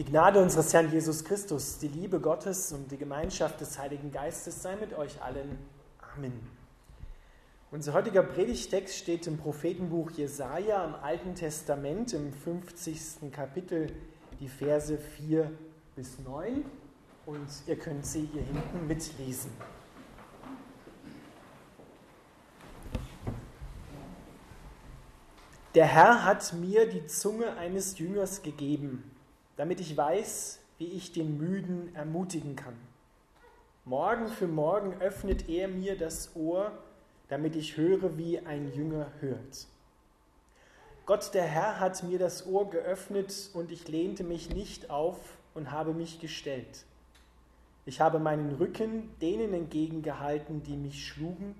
Die Gnade unseres Herrn Jesus Christus, die Liebe Gottes und die Gemeinschaft des Heiligen Geistes sei mit euch allen. Amen. Unser heutiger Predigtext steht im Prophetenbuch Jesaja im Alten Testament im 50. Kapitel, die Verse 4 bis 9. Und ihr könnt sie hier hinten mitlesen. Der Herr hat mir die Zunge eines Jüngers gegeben damit ich weiß, wie ich den Müden ermutigen kann. Morgen für morgen öffnet er mir das Ohr, damit ich höre, wie ein Jünger hört. Gott der Herr hat mir das Ohr geöffnet und ich lehnte mich nicht auf und habe mich gestellt. Ich habe meinen Rücken denen entgegengehalten, die mich schlugen,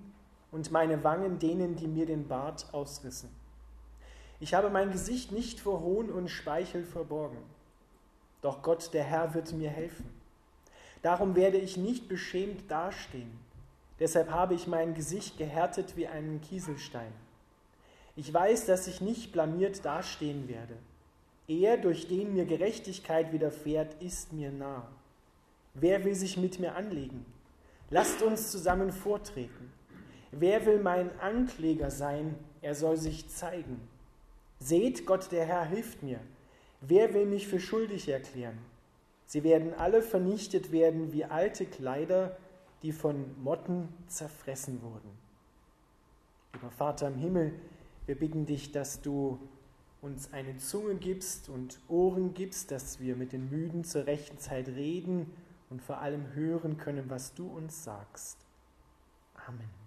und meine Wangen denen, die mir den Bart ausrissen. Ich habe mein Gesicht nicht vor Hohn und Speichel verborgen. Doch Gott, der Herr, wird mir helfen. Darum werde ich nicht beschämt dastehen. Deshalb habe ich mein Gesicht gehärtet wie einen Kieselstein. Ich weiß, dass ich nicht blamiert dastehen werde. Er, durch den mir Gerechtigkeit widerfährt, ist mir nah. Wer will sich mit mir anlegen? Lasst uns zusammen vortreten. Wer will mein Ankläger sein? Er soll sich zeigen. Seht, Gott der Herr hilft mir. Wer will mich für schuldig erklären? Sie werden alle vernichtet werden wie alte Kleider, die von Motten zerfressen wurden. Lieber Vater im Himmel, wir bitten dich, dass du uns eine Zunge gibst und Ohren gibst, dass wir mit den Müden zur rechten Zeit reden und vor allem hören können, was du uns sagst. Amen.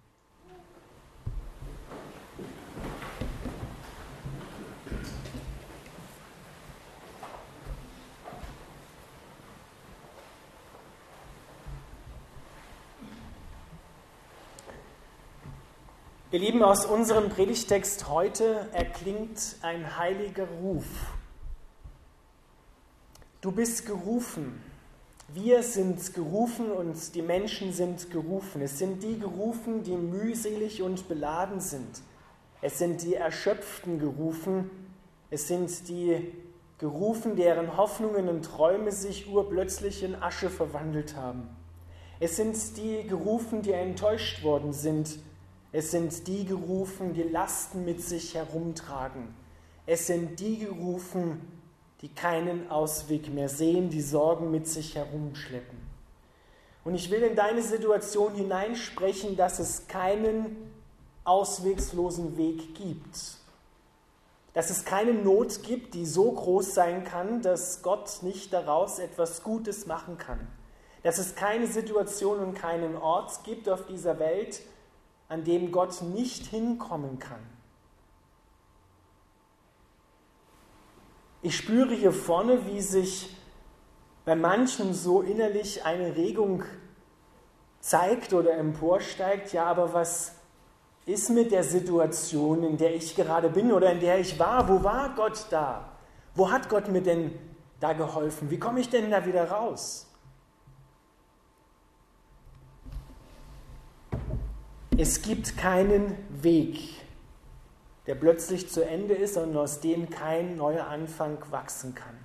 Ihr Lieben, aus unserem Predigtext heute erklingt ein heiliger Ruf. Du bist gerufen. Wir sind gerufen und die Menschen sind gerufen. Es sind die gerufen, die mühselig und beladen sind. Es sind die Erschöpften gerufen. Es sind die gerufen, deren Hoffnungen und Träume sich urplötzlich in Asche verwandelt haben. Es sind die gerufen, die enttäuscht worden sind es sind die gerufen, die Lasten mit sich herumtragen. Es sind die gerufen, die keinen Ausweg mehr sehen, die Sorgen mit sich herumschleppen. Und ich will in deine Situation hineinsprechen, dass es keinen auswegslosen Weg gibt. Dass es keine Not gibt, die so groß sein kann, dass Gott nicht daraus etwas Gutes machen kann. Dass es keine Situation und keinen Ort gibt auf dieser Welt, an dem Gott nicht hinkommen kann. Ich spüre hier vorne, wie sich bei manchen so innerlich eine Regung zeigt oder emporsteigt. Ja, aber was ist mit der Situation, in der ich gerade bin oder in der ich war? Wo war Gott da? Wo hat Gott mir denn da geholfen? Wie komme ich denn da wieder raus? Es gibt keinen Weg, der plötzlich zu Ende ist und aus dem kein neuer Anfang wachsen kann.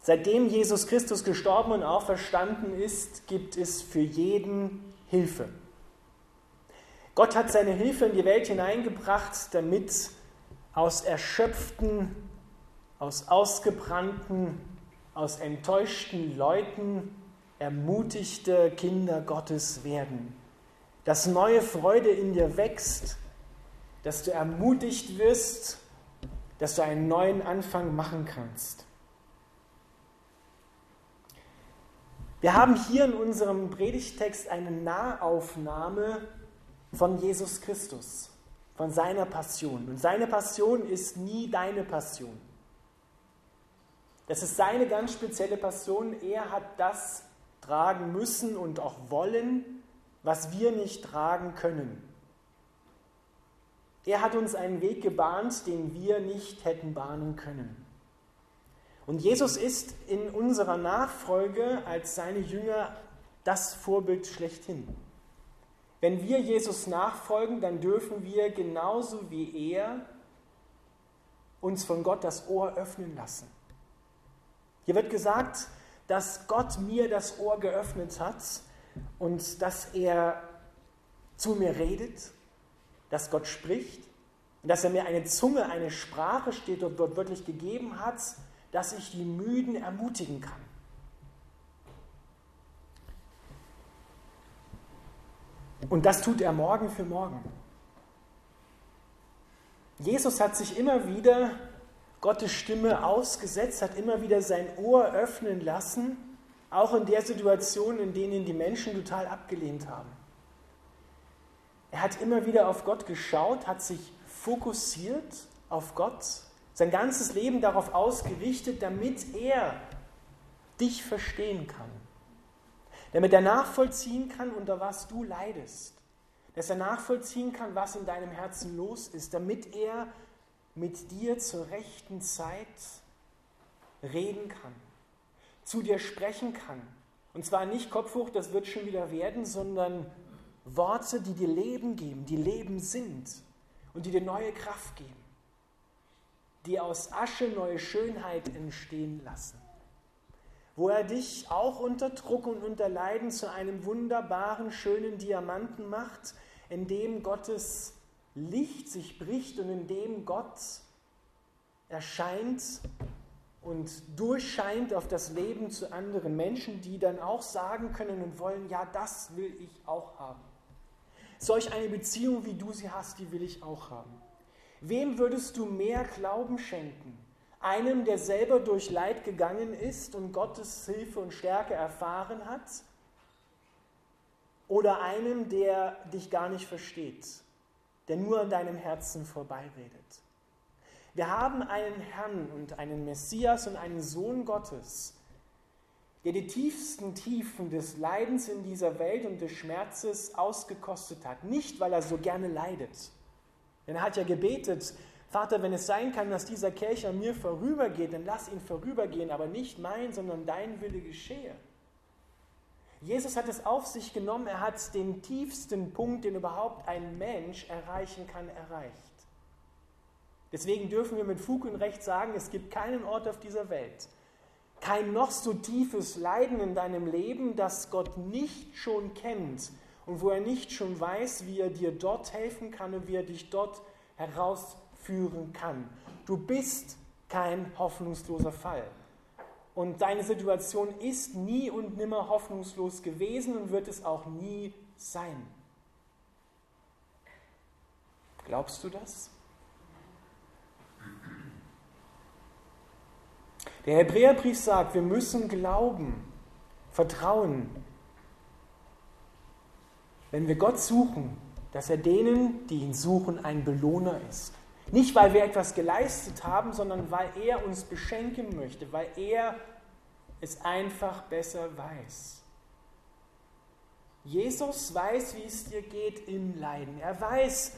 Seitdem Jesus Christus gestorben und auferstanden ist, gibt es für jeden Hilfe. Gott hat seine Hilfe in die Welt hineingebracht, damit aus erschöpften, aus ausgebrannten, aus enttäuschten Leuten ermutigte Kinder Gottes werden dass neue Freude in dir wächst, dass du ermutigt wirst, dass du einen neuen Anfang machen kannst. Wir haben hier in unserem Predigtext eine Nahaufnahme von Jesus Christus, von seiner Passion. Und seine Passion ist nie deine Passion. Das ist seine ganz spezielle Passion. Er hat das tragen müssen und auch wollen, was wir nicht tragen können. Er hat uns einen Weg gebahnt, den wir nicht hätten bahnen können. Und Jesus ist in unserer Nachfolge als seine Jünger das Vorbild schlechthin. Wenn wir Jesus nachfolgen, dann dürfen wir genauso wie er uns von Gott das Ohr öffnen lassen. Hier wird gesagt, dass Gott mir das Ohr geöffnet hat und dass er zu mir redet, dass Gott spricht und dass er mir eine Zunge, eine Sprache steht und dort wirklich gegeben hat, dass ich die Müden ermutigen kann. Und das tut er morgen für morgen. Jesus hat sich immer wieder Gottes Stimme ausgesetzt, hat immer wieder sein Ohr öffnen lassen, auch in der Situation, in denen die Menschen total abgelehnt haben. Er hat immer wieder auf Gott geschaut, hat sich fokussiert auf Gott, sein ganzes Leben darauf ausgerichtet, damit er dich verstehen kann, damit er nachvollziehen kann, unter was du leidest, dass er nachvollziehen kann, was in deinem Herzen los ist, damit er mit dir zur rechten Zeit reden kann, zu dir sprechen kann. Und zwar nicht Kopf hoch, das wird schon wieder werden, sondern Worte, die dir Leben geben, die Leben sind und die dir neue Kraft geben, die aus Asche neue Schönheit entstehen lassen. Wo er dich auch unter Druck und unter Leiden zu einem wunderbaren, schönen Diamanten macht, in dem Gottes Licht sich bricht und in dem Gott erscheint und durchscheint auf das Leben zu anderen Menschen, die dann auch sagen können und wollen, ja, das will ich auch haben. Solch eine Beziehung, wie du sie hast, die will ich auch haben. Wem würdest du mehr Glauben schenken? Einem, der selber durch Leid gegangen ist und Gottes Hilfe und Stärke erfahren hat? Oder einem, der dich gar nicht versteht, der nur an deinem Herzen vorbeiredet? Wir haben einen Herrn und einen Messias und einen Sohn Gottes, der die tiefsten Tiefen des Leidens in dieser Welt und des Schmerzes ausgekostet hat. Nicht, weil er so gerne leidet. Denn er hat ja gebetet, Vater, wenn es sein kann, dass dieser Kelch an mir vorübergeht, dann lass ihn vorübergehen, aber nicht mein, sondern dein Wille geschehe. Jesus hat es auf sich genommen, er hat den tiefsten Punkt, den überhaupt ein Mensch erreichen kann, erreicht. Deswegen dürfen wir mit Fug und Recht sagen, es gibt keinen Ort auf dieser Welt, kein noch so tiefes Leiden in deinem Leben, das Gott nicht schon kennt und wo er nicht schon weiß, wie er dir dort helfen kann und wie er dich dort herausführen kann. Du bist kein hoffnungsloser Fall. Und deine Situation ist nie und nimmer hoffnungslos gewesen und wird es auch nie sein. Glaubst du das? Der Hebräerbrief sagt, wir müssen glauben, vertrauen, wenn wir Gott suchen, dass er denen, die ihn suchen, ein Belohner ist. Nicht, weil wir etwas geleistet haben, sondern weil er uns beschenken möchte, weil er es einfach besser weiß. Jesus weiß, wie es dir geht im Leiden. Er weiß,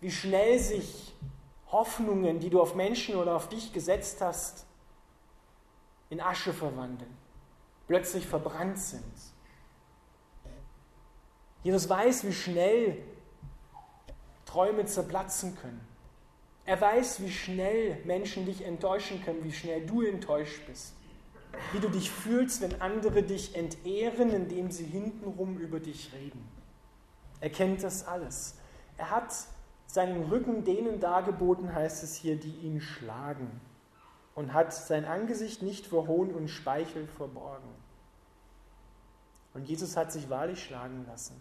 wie schnell sich Hoffnungen, die du auf Menschen oder auf dich gesetzt hast, in Asche verwandeln, plötzlich verbrannt sind. Jesus weiß, wie schnell Träume zerplatzen können. Er weiß, wie schnell Menschen dich enttäuschen können, wie schnell du enttäuscht bist. Wie du dich fühlst, wenn andere dich entehren, indem sie hintenrum über dich reden. Er kennt das alles. Er hat seinen Rücken denen dargeboten, heißt es hier, die ihn schlagen und hat sein Angesicht nicht vor Hohn und Speichel verborgen. Und Jesus hat sich wahrlich schlagen lassen.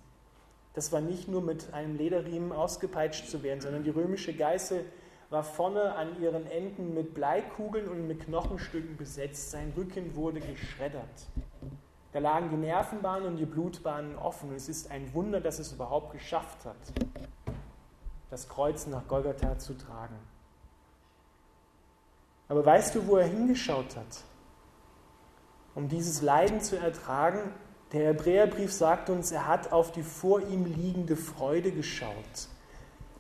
Das war nicht nur mit einem Lederriemen ausgepeitscht zu werden, sondern die römische Geißel war vorne an ihren Enden mit Bleikugeln und mit Knochenstücken besetzt. Sein Rücken wurde geschreddert. Da lagen die Nervenbahnen und die Blutbahnen offen. Und es ist ein Wunder, dass es überhaupt geschafft hat, das Kreuz nach Golgatha zu tragen. Aber weißt du, wo er hingeschaut hat? Um dieses Leiden zu ertragen, der Hebräerbrief sagt uns, er hat auf die vor ihm liegende Freude geschaut,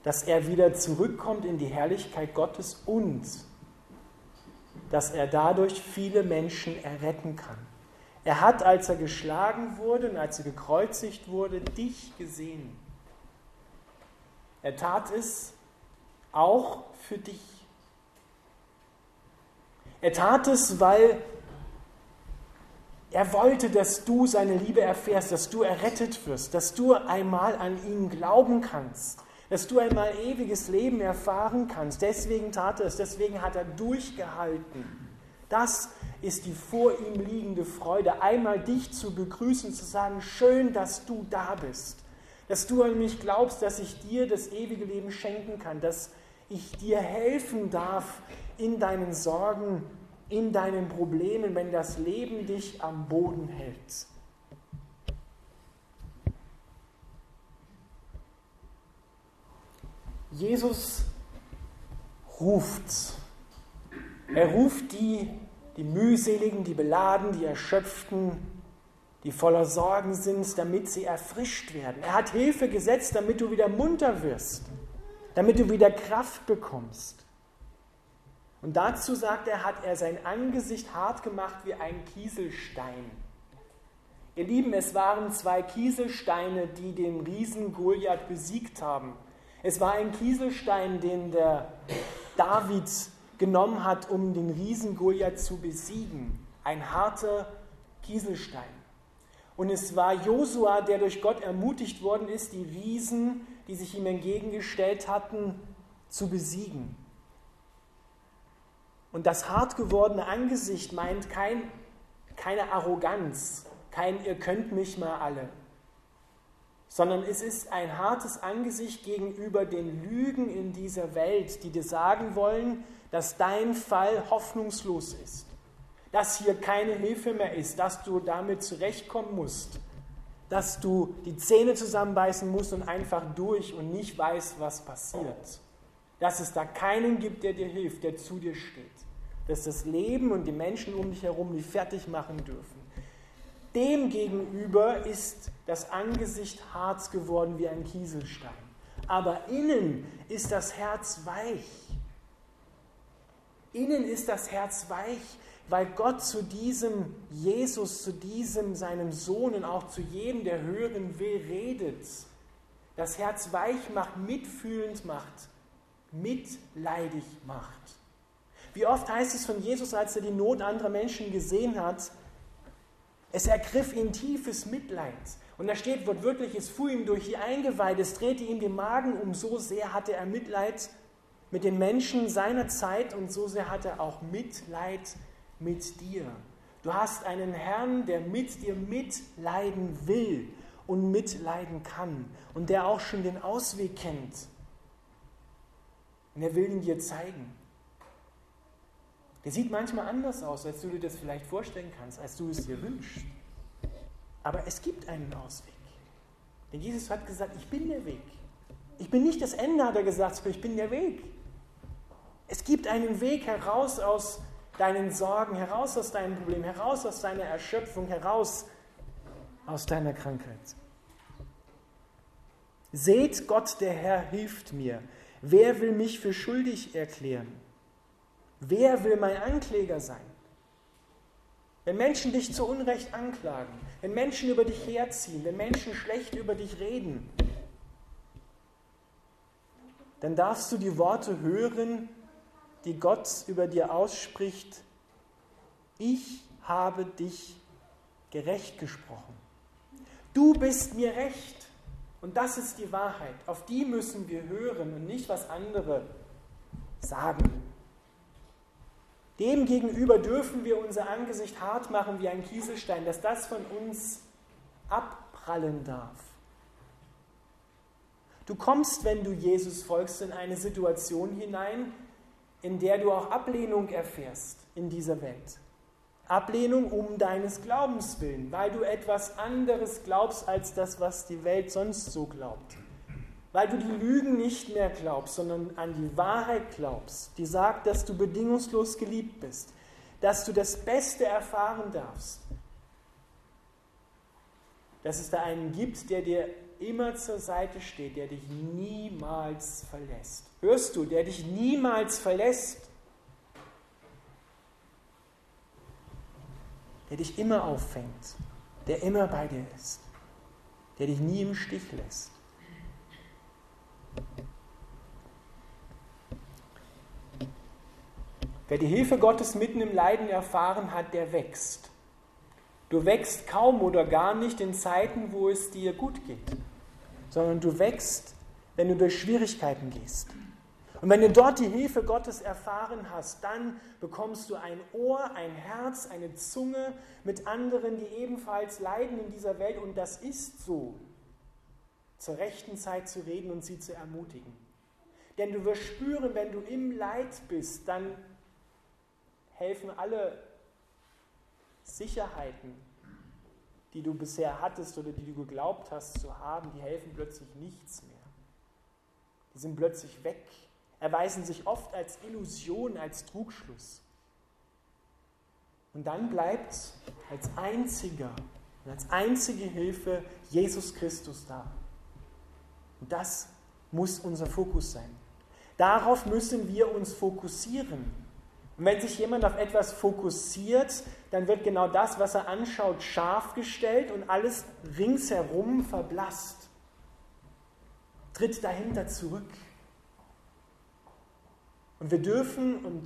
dass er wieder zurückkommt in die Herrlichkeit Gottes und dass er dadurch viele Menschen erretten kann. Er hat, als er geschlagen wurde und als er gekreuzigt wurde, dich gesehen. Er tat es auch für dich. Er tat es, weil Er wollte, dass du seine Liebe erfährst, dass du errettet wirst, dass du einmal an ihn glauben kannst, dass du einmal ewiges Leben erfahren kannst. Deswegen tat er es, deswegen hat er durchgehalten. Das ist die vor ihm liegende Freude, einmal dich zu begrüßen, zu sagen, schön, dass du da bist, dass du an mich glaubst, dass ich dir das ewige Leben schenken kann, dass ich dir helfen darf in deinen Sorgen, in deinen Problemen, wenn das Leben dich am Boden hält. Jesus ruft. Er ruft die, die mühseligen, die beladen, die erschöpften, die voller Sorgen sind, damit sie erfrischt werden. Er hat Hilfe gesetzt, damit du wieder munter wirst, damit du wieder Kraft bekommst. Und dazu sagt er, hat er sein Angesicht hart gemacht wie ein Kieselstein. Ihr Lieben, es waren zwei Kieselsteine, die den Riesen Goliath besiegt haben. Es war ein Kieselstein, den der David genommen hat, um den Riesen Goliath zu besiegen. Ein harter Kieselstein. Und es war Josua, der durch Gott ermutigt worden ist, die Riesen, die sich ihm entgegengestellt hatten, zu besiegen. Und das hart gewordene Angesicht meint kein, keine Arroganz, kein ihr könnt mich mal alle, sondern es ist ein hartes Angesicht gegenüber den Lügen in dieser Welt, die dir sagen wollen, dass dein Fall hoffnungslos ist, dass hier keine Hilfe mehr ist, dass du damit zurechtkommen musst, dass du die Zähne zusammenbeißen musst und einfach durch und nicht weißt, was passiert dass es da keinen gibt, der dir hilft, der zu dir steht. Dass das Leben und die Menschen um dich herum dich fertig machen dürfen. Demgegenüber ist das Angesicht hart geworden wie ein Kieselstein. Aber innen ist das Herz weich. Innen ist das Herz weich, weil Gott zu diesem Jesus, zu diesem seinem Sohn und auch zu jedem, der hören will, redet. Das Herz weich macht, mitfühlend macht mitleidig macht. Wie oft heißt es von Jesus, als er die Not anderer Menschen gesehen hat, es ergriff ihn tiefes Mitleid. Und da steht wortwörtlich, es fuhr ihm durch die Eingeweide, es drehte ihm den Magen um, so sehr hatte er Mitleid mit den Menschen seiner Zeit und so sehr hat er auch Mitleid mit dir. Du hast einen Herrn, der mit dir mitleiden will und mitleiden kann und der auch schon den Ausweg kennt und er will ihn dir zeigen. Der sieht manchmal anders aus, als du dir das vielleicht vorstellen kannst, als du es dir wünschst. Aber es gibt einen Ausweg. Denn Jesus hat gesagt, ich bin der Weg. Ich bin nicht das Ende, hat er gesagt, aber ich bin der Weg. Es gibt einen Weg heraus aus deinen Sorgen, heraus aus deinem Problem, heraus aus deiner Erschöpfung, heraus aus deiner Krankheit. Seht, Gott, der Herr hilft mir. Wer will mich für schuldig erklären? Wer will mein Ankläger sein? Wenn Menschen dich zu Unrecht anklagen, wenn Menschen über dich herziehen, wenn Menschen schlecht über dich reden, dann darfst du die Worte hören, die Gott über dir ausspricht. Ich habe dich gerecht gesprochen. Du bist mir recht. Und das ist die Wahrheit. Auf die müssen wir hören und nicht, was andere sagen. Demgegenüber dürfen wir unser Angesicht hart machen wie ein Kieselstein, dass das von uns abprallen darf. Du kommst, wenn du Jesus folgst, in eine Situation hinein, in der du auch Ablehnung erfährst in dieser Welt. Ablehnung um deines Glaubens willen, weil du etwas anderes glaubst als das, was die Welt sonst so glaubt. Weil du die Lügen nicht mehr glaubst, sondern an die Wahrheit glaubst, die sagt, dass du bedingungslos geliebt bist, dass du das Beste erfahren darfst, dass es da einen gibt, der dir immer zur Seite steht, der dich niemals verlässt. Hörst du, der dich niemals verlässt? der dich immer auffängt, der immer bei dir ist, der dich nie im Stich lässt. Wer die Hilfe Gottes mitten im Leiden erfahren hat, der wächst. Du wächst kaum oder gar nicht in Zeiten, wo es dir gut geht, sondern du wächst, wenn du durch Schwierigkeiten gehst. Und wenn du dort die Hilfe Gottes erfahren hast, dann bekommst du ein Ohr, ein Herz, eine Zunge mit anderen, die ebenfalls leiden in dieser Welt. Und das ist so, zur rechten Zeit zu reden und sie zu ermutigen. Denn du wirst spüren, wenn du im Leid bist, dann helfen alle Sicherheiten, die du bisher hattest oder die du geglaubt hast zu haben, die helfen plötzlich nichts mehr. Die sind plötzlich weg, erweisen sich oft als Illusion, als Trugschluss. Und dann bleibt als einziger als einzige Hilfe Jesus Christus da. Und das muss unser Fokus sein. Darauf müssen wir uns fokussieren. Und wenn sich jemand auf etwas fokussiert, dann wird genau das, was er anschaut, scharf gestellt und alles ringsherum verblasst. Tritt dahinter zurück. Und wir dürfen, und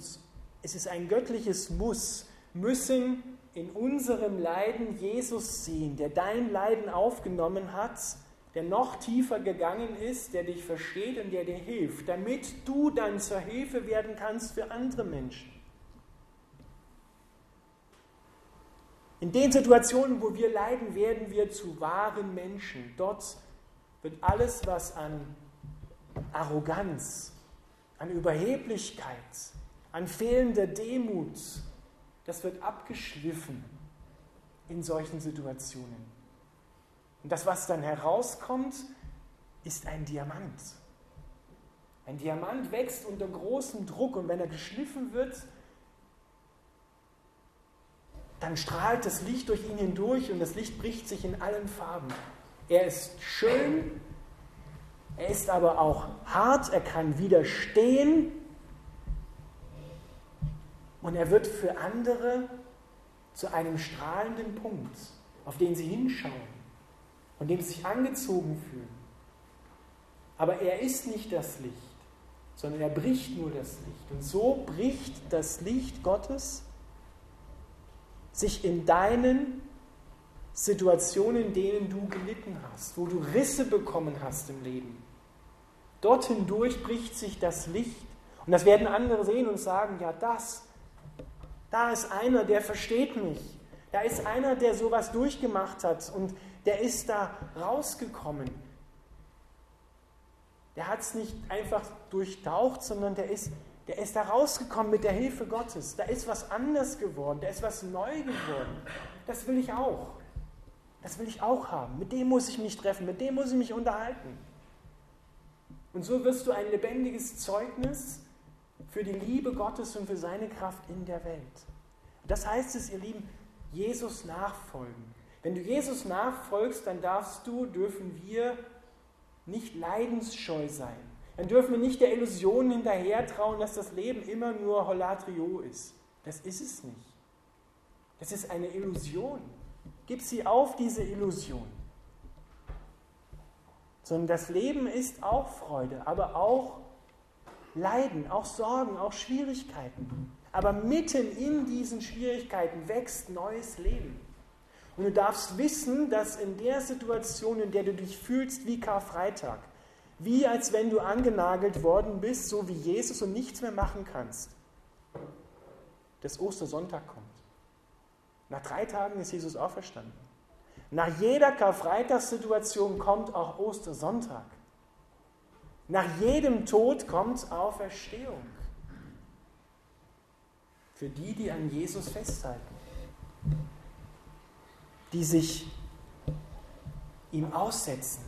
es ist ein göttliches Muss, müssen in unserem Leiden Jesus sehen, der dein Leiden aufgenommen hat, der noch tiefer gegangen ist, der dich versteht und der dir hilft, damit du dann zur Hilfe werden kannst für andere Menschen. In den Situationen, wo wir leiden, werden wir zu wahren Menschen. Dort wird alles, was an Arroganz, an Überheblichkeit, an fehlender Demut, das wird abgeschliffen in solchen Situationen. Und das, was dann herauskommt, ist ein Diamant. Ein Diamant wächst unter großem Druck und wenn er geschliffen wird, dann strahlt das Licht durch ihn hindurch und das Licht bricht sich in allen Farben. Er ist schön, er ist aber auch hart, er kann widerstehen und er wird für andere zu einem strahlenden Punkt, auf den sie hinschauen, von dem sie sich angezogen fühlen. Aber er ist nicht das Licht, sondern er bricht nur das Licht. Und so bricht das Licht Gottes sich in deinen Situationen, in denen du gelitten hast, wo du Risse bekommen hast im Leben. Dort hindurch bricht sich das Licht. Und das werden andere sehen und sagen, ja, das, da ist einer, der versteht mich. Da ist einer, der sowas durchgemacht hat und der ist da rausgekommen. Der hat es nicht einfach durchtaucht, sondern der ist der ist da rausgekommen mit der Hilfe Gottes. Da ist was anders geworden, da ist was neu geworden. Das will ich auch. Das will ich auch haben. Mit dem muss ich mich treffen, mit dem muss ich mich unterhalten. Und so wirst du ein lebendiges Zeugnis für die Liebe Gottes und für seine Kraft in der Welt. Das heißt es, ihr Lieben, Jesus nachfolgen. Wenn du Jesus nachfolgst, dann darfst du, dürfen wir nicht leidensscheu sein dann dürfen wir nicht der Illusion hinterher trauen, dass das Leben immer nur Holatrio ist. Das ist es nicht. Das ist eine Illusion. Gib sie auf, diese Illusion. Sondern das Leben ist auch Freude, aber auch Leiden, auch Sorgen, auch Schwierigkeiten. Aber mitten in diesen Schwierigkeiten wächst neues Leben. Und du darfst wissen, dass in der Situation, in der du dich fühlst wie Karfreitag, wie als wenn du angenagelt worden bist, so wie Jesus und nichts mehr machen kannst. Dass Ostersonntag kommt. Nach drei Tagen ist Jesus auferstanden. Nach jeder Karfreitagssituation kommt auch Ostersonntag. Nach jedem Tod kommt Auferstehung. Für die, die an Jesus festhalten, die sich ihm aussetzen,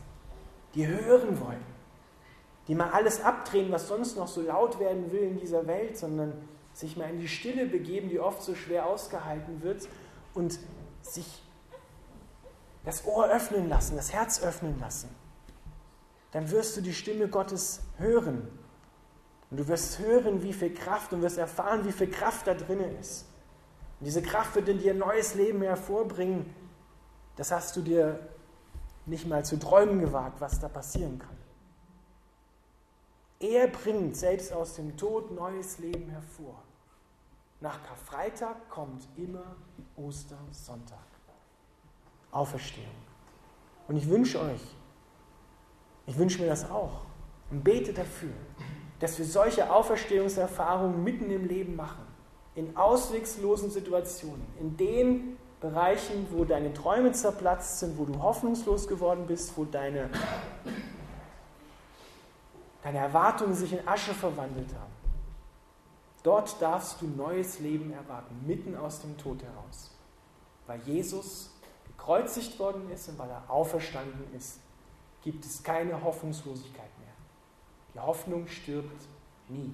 die hören wollen die mal alles abdrehen, was sonst noch so laut werden will in dieser Welt, sondern sich mal in die Stille begeben, die oft so schwer ausgehalten wird und sich das Ohr öffnen lassen, das Herz öffnen lassen. Dann wirst du die Stimme Gottes hören. Und du wirst hören, wie viel Kraft und wirst erfahren, wie viel Kraft da drin ist. Und diese Kraft wird in dir ein neues Leben hervorbringen. Das hast du dir nicht mal zu träumen gewagt, was da passieren kann. Er bringt selbst aus dem Tod neues Leben hervor. Nach Karfreitag kommt immer Ostersonntag. Auferstehung. Und ich wünsche euch, ich wünsche mir das auch und bete dafür, dass wir solche Auferstehungserfahrungen mitten im Leben machen, in auswegslosen Situationen, in den Bereichen, wo deine Träume zerplatzt sind, wo du hoffnungslos geworden bist, wo deine, deine Erwartungen sich in Asche verwandelt haben. Dort darfst du neues Leben erwarten, mitten aus dem Tod heraus, weil Jesus gekreuzigt worden ist und weil er auferstanden ist, gibt es keine Hoffnungslosigkeit mehr. Die Hoffnung stirbt nie.